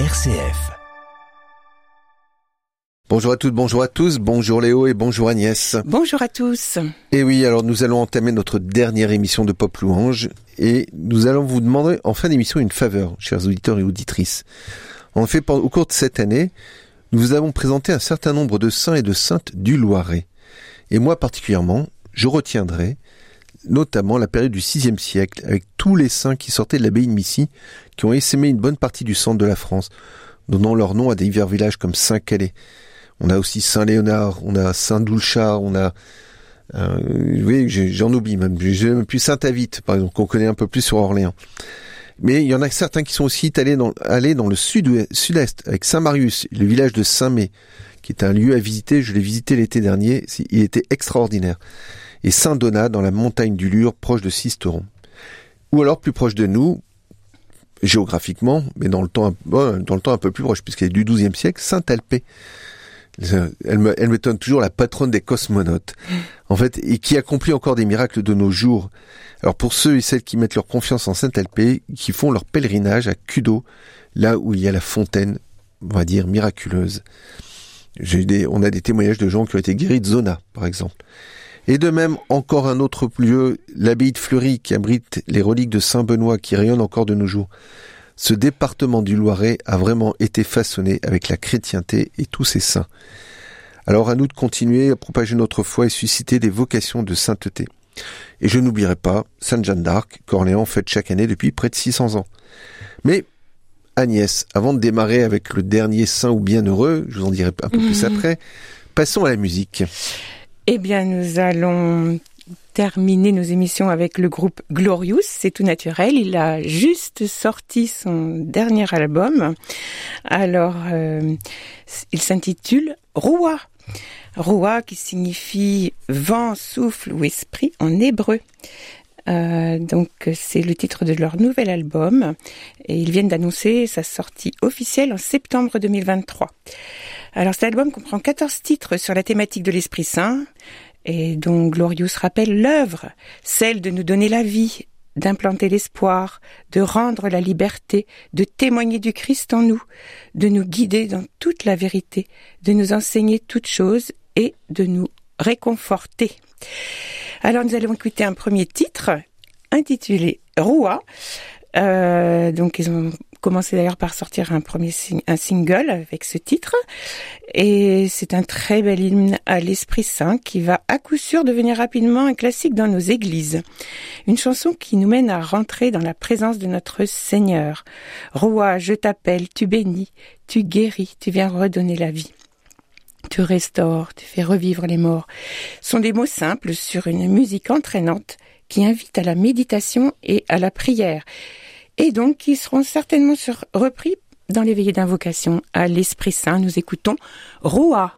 RCF. Bonjour à toutes, bonjour à tous, bonjour Léo et bonjour Agnès. Bonjour à tous. Et oui, alors nous allons entamer notre dernière émission de Pop Louange et nous allons vous demander en fin d'émission une faveur, chers auditeurs et auditrices. En fait, au cours de cette année, nous vous avons présenté un certain nombre de saints et de saintes du Loiret. Et moi particulièrement, je retiendrai notamment la période du VIe siècle, avec tous les saints qui sortaient de l'abbaye de Missy, qui ont essaimé une bonne partie du centre de la France, donnant leur nom à des divers villages comme Saint-Calais. On a aussi Saint-Léonard, on a Saint-Doulchard, on a... Euh, oui, j'en oublie même. J'ai même plus Saint-Avite, par exemple, qu'on connaît un peu plus sur Orléans. Mais il y en a certains qui sont aussi allés dans, le sud-est, avec Saint-Marius, le village de Saint-Mé, qui est un lieu à visiter. Je l'ai visité l'été dernier. Il était extraordinaire et Saint-Donat dans la montagne du Lure, proche de Sisteron. Ou alors plus proche de nous, géographiquement, mais dans le temps, un peu plus proche, puisqu'elle est du XIIe siècle, Saint-Alpé. Elle m'étonne toujours la patronne des cosmonautes, en fait, et qui accomplit encore des miracles de nos jours. Alors pour ceux et celles qui mettent leur confiance en Saint-Alpé, qui font leur pèlerinage à Cudo, là où il y a la fontaine, on va dire, miraculeuse. On a des témoignages de gens qui ont été guéris de Zona, par exemple. Et de même, encore un autre lieu, l'abbaye de Fleury, qui abrite les reliques de Saint-Benoît, qui rayonnent encore de nos jours. Ce département du Loiret a vraiment été façonné avec la chrétienté et tous ses saints. Alors à nous de continuer à propager notre foi et susciter des vocations de sainteté. Et je n'oublierai pas Sainte Jeanne d'Arc, qu'Orléans fête chaque année depuis près de 600 ans. Mais Agnès, avant de démarrer avec le dernier saint ou bienheureux, je vous en dirai un peu plus après, passons à la musique. Eh bien, nous allons terminer nos émissions avec le groupe Glorious, c'est tout naturel. Il a juste sorti son dernier album. Alors, euh, il s'intitule Roua. Roua qui signifie vent, souffle ou esprit en hébreu. Euh, donc c'est le titre de leur nouvel album et ils viennent d'annoncer sa sortie officielle en septembre 2023. Alors cet album comprend 14 titres sur la thématique de l'Esprit Saint, et dont Glorious rappelle l'œuvre, celle de nous donner la vie, d'implanter l'espoir, de rendre la liberté, de témoigner du Christ en nous, de nous guider dans toute la vérité, de nous enseigner toutes choses et de nous réconforter. Alors nous allons écouter un premier titre intitulé Roua. Euh, donc ils ont commencé d'ailleurs par sortir un premier un single avec ce titre. Et c'est un très bel hymne à l'Esprit Saint qui va à coup sûr devenir rapidement un classique dans nos églises. Une chanson qui nous mène à rentrer dans la présence de notre Seigneur. Roi, je t'appelle, tu bénis, tu guéris, tu viens redonner la vie. Tu restaures, tu fais revivre les morts. sont des mots simples sur une musique entraînante qui invite à la méditation et à la prière et donc qui seront certainement repris dans les veillées d'invocation à l'Esprit Saint. Nous écoutons Roa.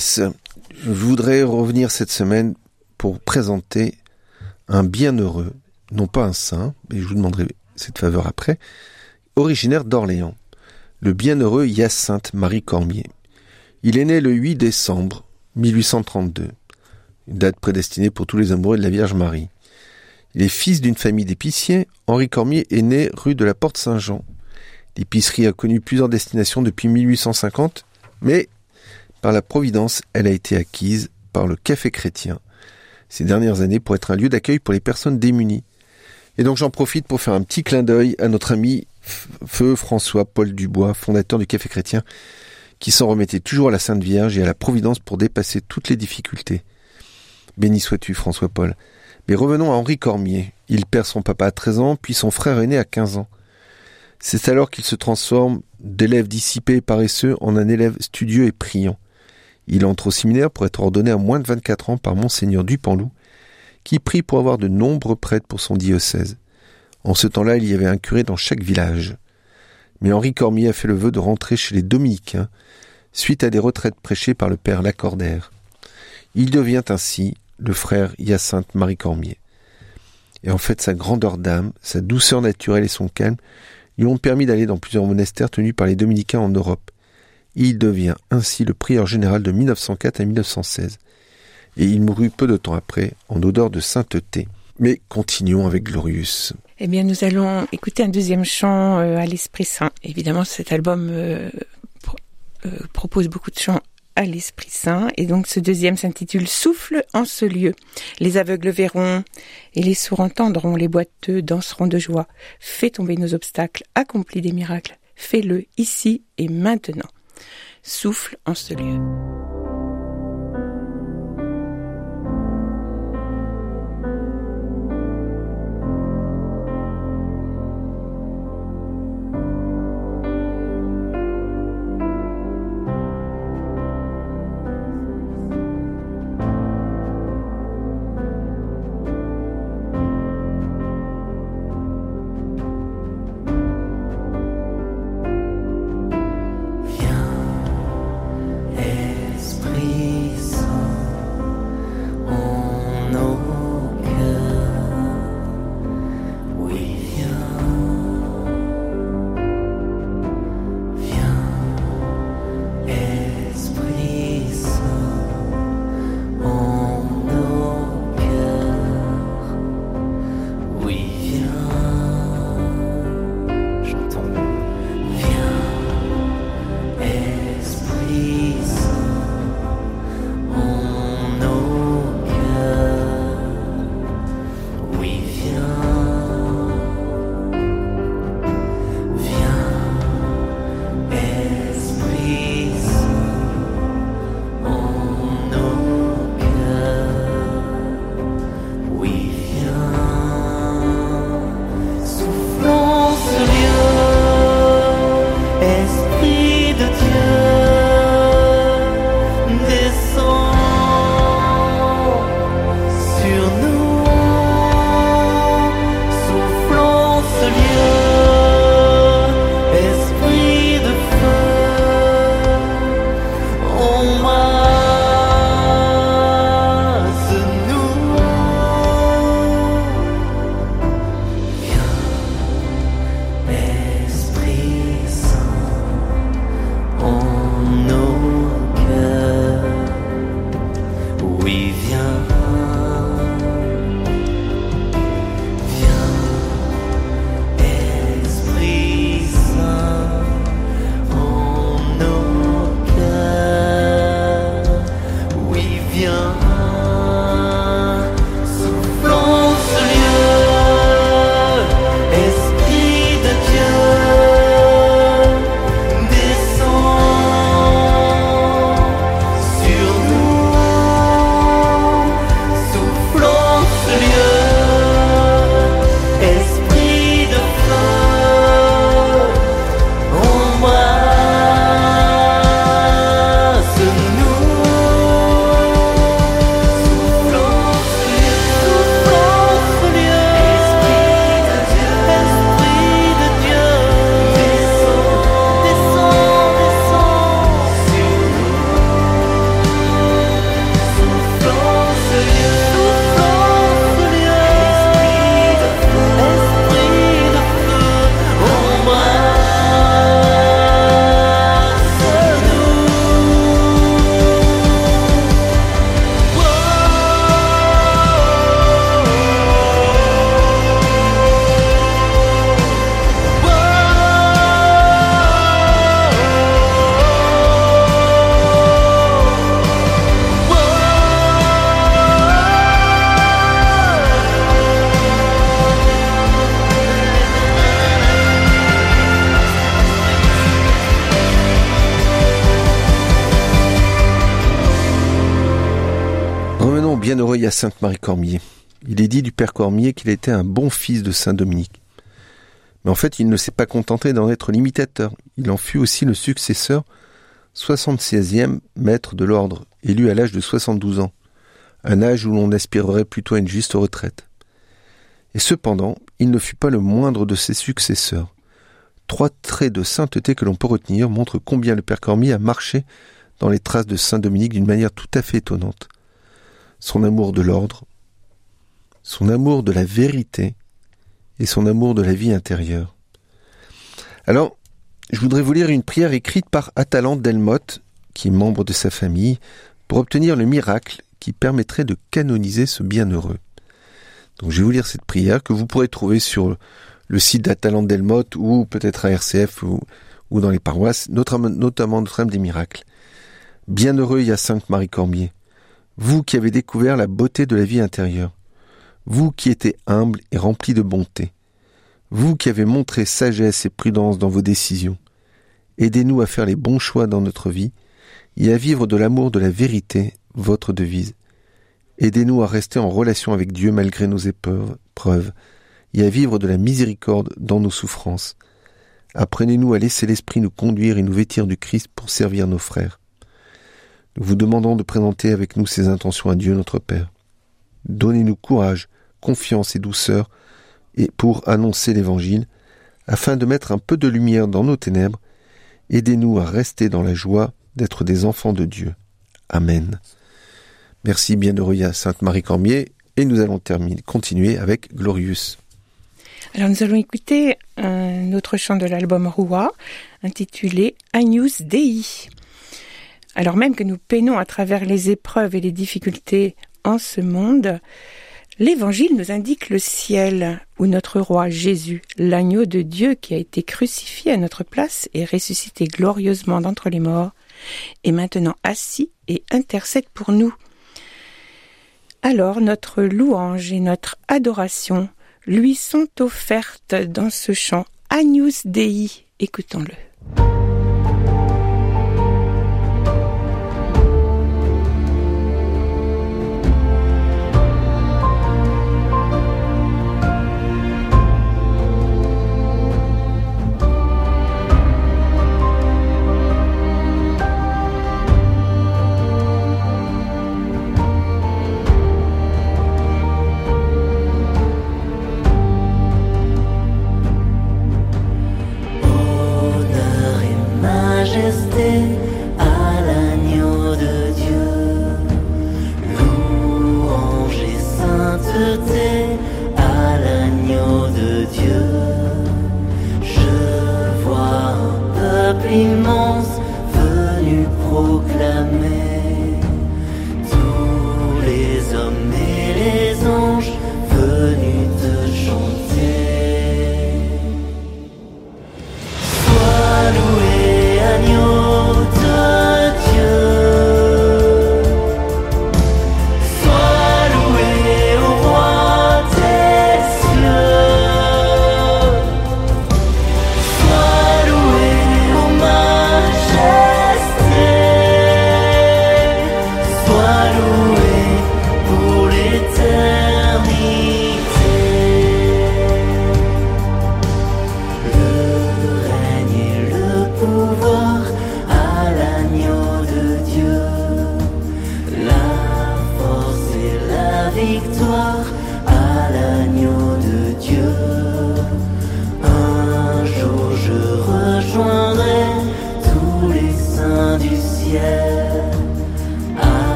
Je voudrais revenir cette semaine pour présenter un bienheureux, non pas un saint, mais je vous demanderai cette faveur après, originaire d'Orléans, le bienheureux Hyacinthe Marie Cormier. Il est né le 8 décembre 1832, une date prédestinée pour tous les amoureux de la Vierge Marie. Il est fils d'une famille d'épiciers. Henri Cormier est né rue de la Porte Saint-Jean. L'épicerie a connu plusieurs destinations depuis 1850, mais par la Providence, elle a été acquise par le Café Chrétien ces dernières années pour être un lieu d'accueil pour les personnes démunies. Et donc j'en profite pour faire un petit clin d'œil à notre ami Feu François Paul Dubois, fondateur du Café Chrétien, qui s'en remettait toujours à la Sainte Vierge et à la Providence pour dépasser toutes les difficultés. Béni sois-tu François Paul. Mais revenons à Henri Cormier. Il perd son papa à 13 ans, puis son frère aîné à 15 ans. C'est alors qu'il se transforme d'élève dissipé et paresseux en un élève studieux et priant. Il entre au séminaire pour être ordonné à moins de 24 ans par monseigneur Dupanloup, qui prie pour avoir de nombreux prêtres pour son diocèse. En ce temps-là, il y avait un curé dans chaque village. Mais Henri Cormier a fait le vœu de rentrer chez les dominicains, suite à des retraites prêchées par le père Lacordaire. Il devient ainsi le frère Hyacinthe Marie Cormier. Et en fait, sa grandeur d'âme, sa douceur naturelle et son calme lui ont permis d'aller dans plusieurs monastères tenus par les dominicains en Europe Il devient ainsi le prieur général de 1904 à 1916. Et il mourut peu de temps après, en odeur de sainteté. Mais continuons avec Glorious. Eh bien, nous allons écouter un deuxième chant euh, à l'Esprit Saint. Évidemment, cet album euh, euh, propose beaucoup de chants à l'Esprit Saint. Et donc ce deuxième s'intitule Souffle en ce lieu. Les aveugles verront et les sourds entendront, les boiteux danseront de joie. Fais tomber nos obstacles, accomplis des miracles. Fais-le ici et maintenant. Souffle en ce lieu. Sainte Marie Cormier. Il est dit du Père Cormier qu'il était un bon fils de Saint Dominique. Mais en fait, il ne s'est pas contenté d'en être l'imitateur. Il en fut aussi le successeur, 76e maître de l'ordre, élu à l'âge de 72 ans, un âge où l'on aspirerait plutôt à une juste retraite. Et cependant, il ne fut pas le moindre de ses successeurs. Trois traits de sainteté que l'on peut retenir montrent combien le Père Cormier a marché dans les traces de Saint Dominique d'une manière tout à fait étonnante son amour de l'ordre, son amour de la vérité et son amour de la vie intérieure. Alors, je voudrais vous lire une prière écrite par Atalante Delmotte, qui est membre de sa famille, pour obtenir le miracle qui permettrait de canoniser ce bienheureux. Donc je vais vous lire cette prière que vous pourrez trouver sur le site d'Atalante Delmotte ou peut-être à RCF ou, dans les paroisses, notamment Notre-Dame des Miracles. Bienheureux Hyacinthe Marie Cormier, vous qui avez découvert la beauté de la vie intérieure, vous qui étiez humble et rempli de bonté, vous qui avez montré sagesse et prudence dans vos décisions, aidez-nous à faire les bons choix dans notre vie et à vivre de l'amour de la vérité, votre devise. Aidez-nous à rester en relation avec Dieu malgré nos épreuves, et à vivre de la miséricorde dans nos souffrances. Apprenez-nous à laisser l'Esprit nous conduire et nous vêtir du Christ pour servir nos frères. Vous demandons de présenter avec nous ces intentions à Dieu notre Père. Donnez-nous courage, confiance et douceur et pour annoncer l'Évangile, afin de mettre un peu de lumière dans nos ténèbres. Aidez-nous à rester dans la joie d'être des enfants de Dieu. Amen. Merci bienheureux Sainte Marie Cormier et nous allons terminer, continuer avec Glorious. Alors nous allons écouter un autre chant de l'album Roua intitulé Agnus Dei. Alors même que nous peinons à travers les épreuves et les difficultés en ce monde, l'Évangile nous indique le ciel où notre roi Jésus, l'agneau de Dieu qui a été crucifié à notre place et ressuscité glorieusement d'entre les morts, est maintenant assis et intercède pour nous. Alors notre louange et notre adoration lui sont offertes dans ce chant Agnus Dei. Écoutons-le.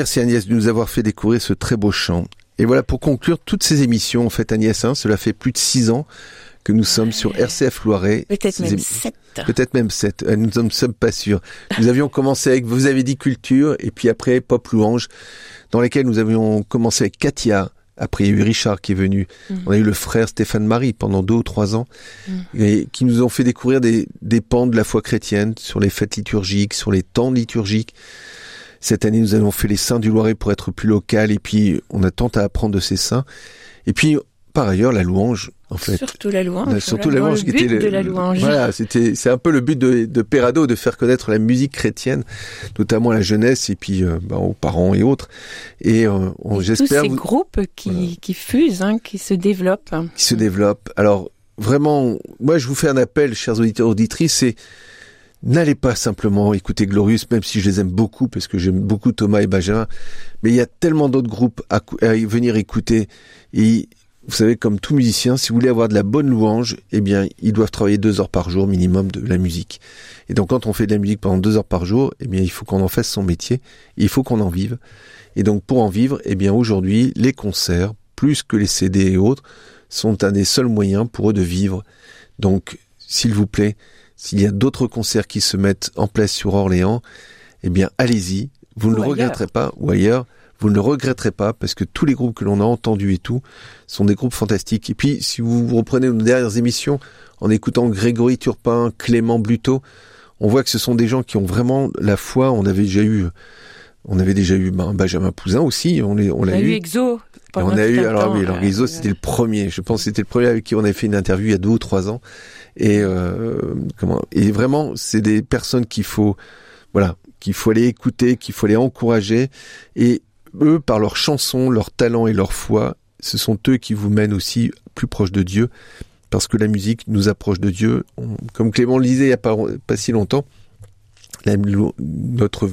Merci Agnès de nous avoir fait découvrir ce très beau chant. Et voilà, pour conclure toutes ces émissions, en fait Agnès, hein, cela fait plus de six ans que nous sommes sur RCF Loiret. Peut-être même sept. Peut-être même sept. Euh, nous ne sommes pas sûrs. Nous avions commencé avec, vous avez dit culture, et puis après Pop Louange, dans lesquels nous avions commencé avec Katia. Après, il y a eu Richard qui est venu. Mhm. On a eu le frère Stéphane Marie pendant deux ou trois ans, mhm. et qui nous ont fait découvrir des, des pans de la foi chrétienne sur les fêtes liturgiques, sur les temps liturgiques. Cette année, nous avons fait les saints du Loiret pour être plus local, et puis on a tant à apprendre de ces saints. Et puis, par ailleurs, la louange, en fait. Surtout la louange. Surtout la louange qui était de la louange. Voilà, c'était, c'est un peu le but de, de Perado de faire connaître la musique chrétienne, notamment à la jeunesse et puis euh, bah, aux parents et autres. Et, euh, on, j'espère. Tous ces groupes qui, qui fusent, hein, qui se développent. Qui se développent. Alors vraiment, moi je vous fais un appel, chers auditeurs auditrices, c'est N'allez pas simplement écouter Glorious, même si je les aime beaucoup, parce que j'aime beaucoup Thomas et Benjamin, mais il y a tellement d'autres groupes à, venir écouter. Et vous savez, comme tout musicien, si vous voulez avoir de la bonne louange, eh bien, ils doivent travailler deux heures par jour minimum de la musique. Et donc, quand on fait de la musique pendant deux heures par jour, eh bien, il faut qu'on en fasse son métier. il faut qu'on en vive. Et donc, pour en vivre, eh bien, aujourd'hui, les concerts, plus que les CD et autres, sont un des seuls moyens pour eux de vivre. Donc, s'il vous plaît, s'il y a d'autres concerts qui se mettent en place sur Orléans, eh bien, allez-y. Vous ne le regretterez pas, ou ailleurs. Vous ne le regretterez pas parce que tous les groupes que l'on a entendus et tout sont des groupes fantastiques. Et puis, si vous reprenez nos dernières émissions en écoutant Grégory Turpin, Clément Bluto, on voit que ce sont des gens qui ont vraiment la foi. On avait déjà eu, on avait déjà eu ben, Benjamin Pouzin aussi. On, on l'a eu. Exo. on a eu, alors oui, alors Exo, c'était le premier. Je pense que c'était le premier avec qui on avait fait une interview il y a deux ou trois ans. Et euh, comment Et vraiment, c'est des personnes qu'il faut, voilà, qu'il faut aller écouter, qu'il faut aller encourager. Et eux, par leurs chansons, leur talent et leur foi, ce sont eux qui vous mènent aussi plus proche de Dieu, parce que la musique nous approche de Dieu. comme Clément le disait il n'y a pas, pas si longtemps, notre,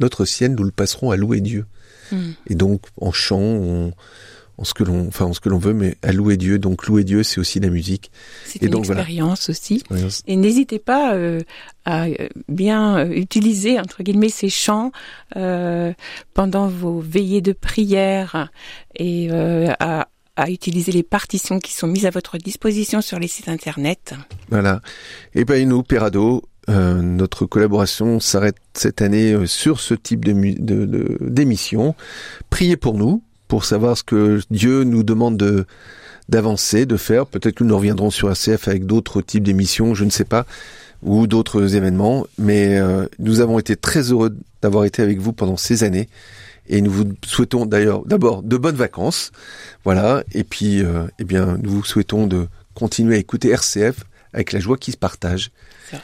notre ciel, nous le passerons à louer Dieu. Hmm. Et donc, en chant, on, en ce que l'on, enfin en ce que l'on veut, mais à louer Dieu. Donc louer Dieu, c'est aussi la musique. C'est une expérience aussi. Et n'hésitez pas euh, à euh, bien euh, utiliser entre guillemets ces chants euh, pendant vos veillées de prière et à, à utiliser les partitions qui sont mises à votre disposition sur les sites internet. Voilà. Et ben nous, Perado, euh, notre collaboration s'arrête cette année sur ce type de, de, d'émission. Priez pour nous, pour savoir ce que Dieu nous demande de d'avancer, de faire. Peut-être que nous reviendrons sur ACF avec d'autres types d'émissions, je ne sais pas, ou d'autres événements. Mais euh, nous avons été très heureux d'avoir été avec vous pendant ces années. Et nous vous souhaitons d'ailleurs d'abord de bonnes vacances. Voilà. Et puis, euh, eh bien, nous vous souhaitons de continuer à écouter RCF avec la joie qui se partage.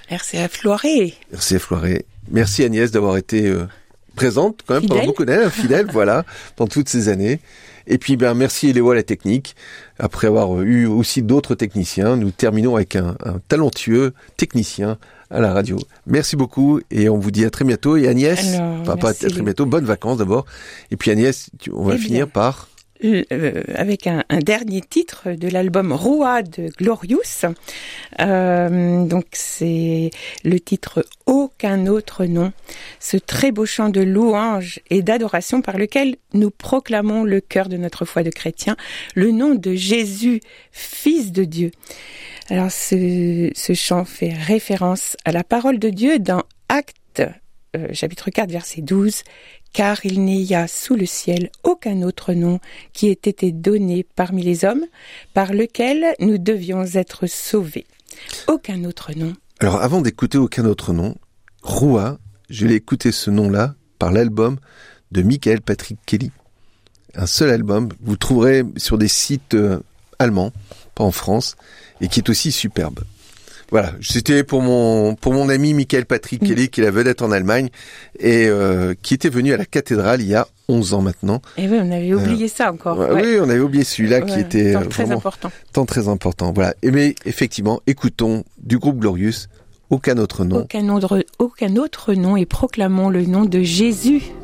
RCF Loiret. RCF Loiret. Merci Agnès d'avoir été euh, présente quand même pendant beaucoup d'années, fidèle, voilà, pendant toutes ces années. Et puis, ben, merci Eléo à la technique. Après avoir eu aussi d'autres techniciens, nous terminons avec un, talentueux technicien à la radio. Merci beaucoup et on vous dit à très bientôt. Et Agnès, enfin, pas à très bientôt, bonnes vacances d'abord. Et puis Agnès, on va finir par... Euh, avec un, dernier titre de l'album Roi de Glorious. Euh, donc c'est le titre Aucun autre nom, ce très beau chant de louange et d'adoration par lequel nous proclamons le cœur de notre foi de chrétien, le nom de Jésus, Fils de Dieu. Alors ce, ce chant fait référence à la parole de Dieu dans Actes euh, chapitre 4 verset 12 car il n'y a sous le ciel aucun autre nom qui ait été donné parmi les hommes par lequel nous devions être sauvés. Aucun autre nom. Alors avant d'écouter aucun autre nom, Roua, je l'ai écouté ce nom-là par l'album de Michael Patrick Kelly. Un seul album, vous trouverez sur des sites euh, allemands, pas en France, et qui est aussi superbe. Voilà, c'était pour mon pour mon ami Michael Patrick Kelly, qui est la vedette en Allemagne et euh, qui était venu à la cathédrale il y a 11 ans maintenant. Et oui, on avait oublié ça encore. Oui, on avait oublié celui-là qui était tant très important. Tant très important. Voilà. Et mais effectivement, écoutons du groupe Glorious aucun autre nom. Aucun autre aucun autre nom et proclamons le nom de Jésus.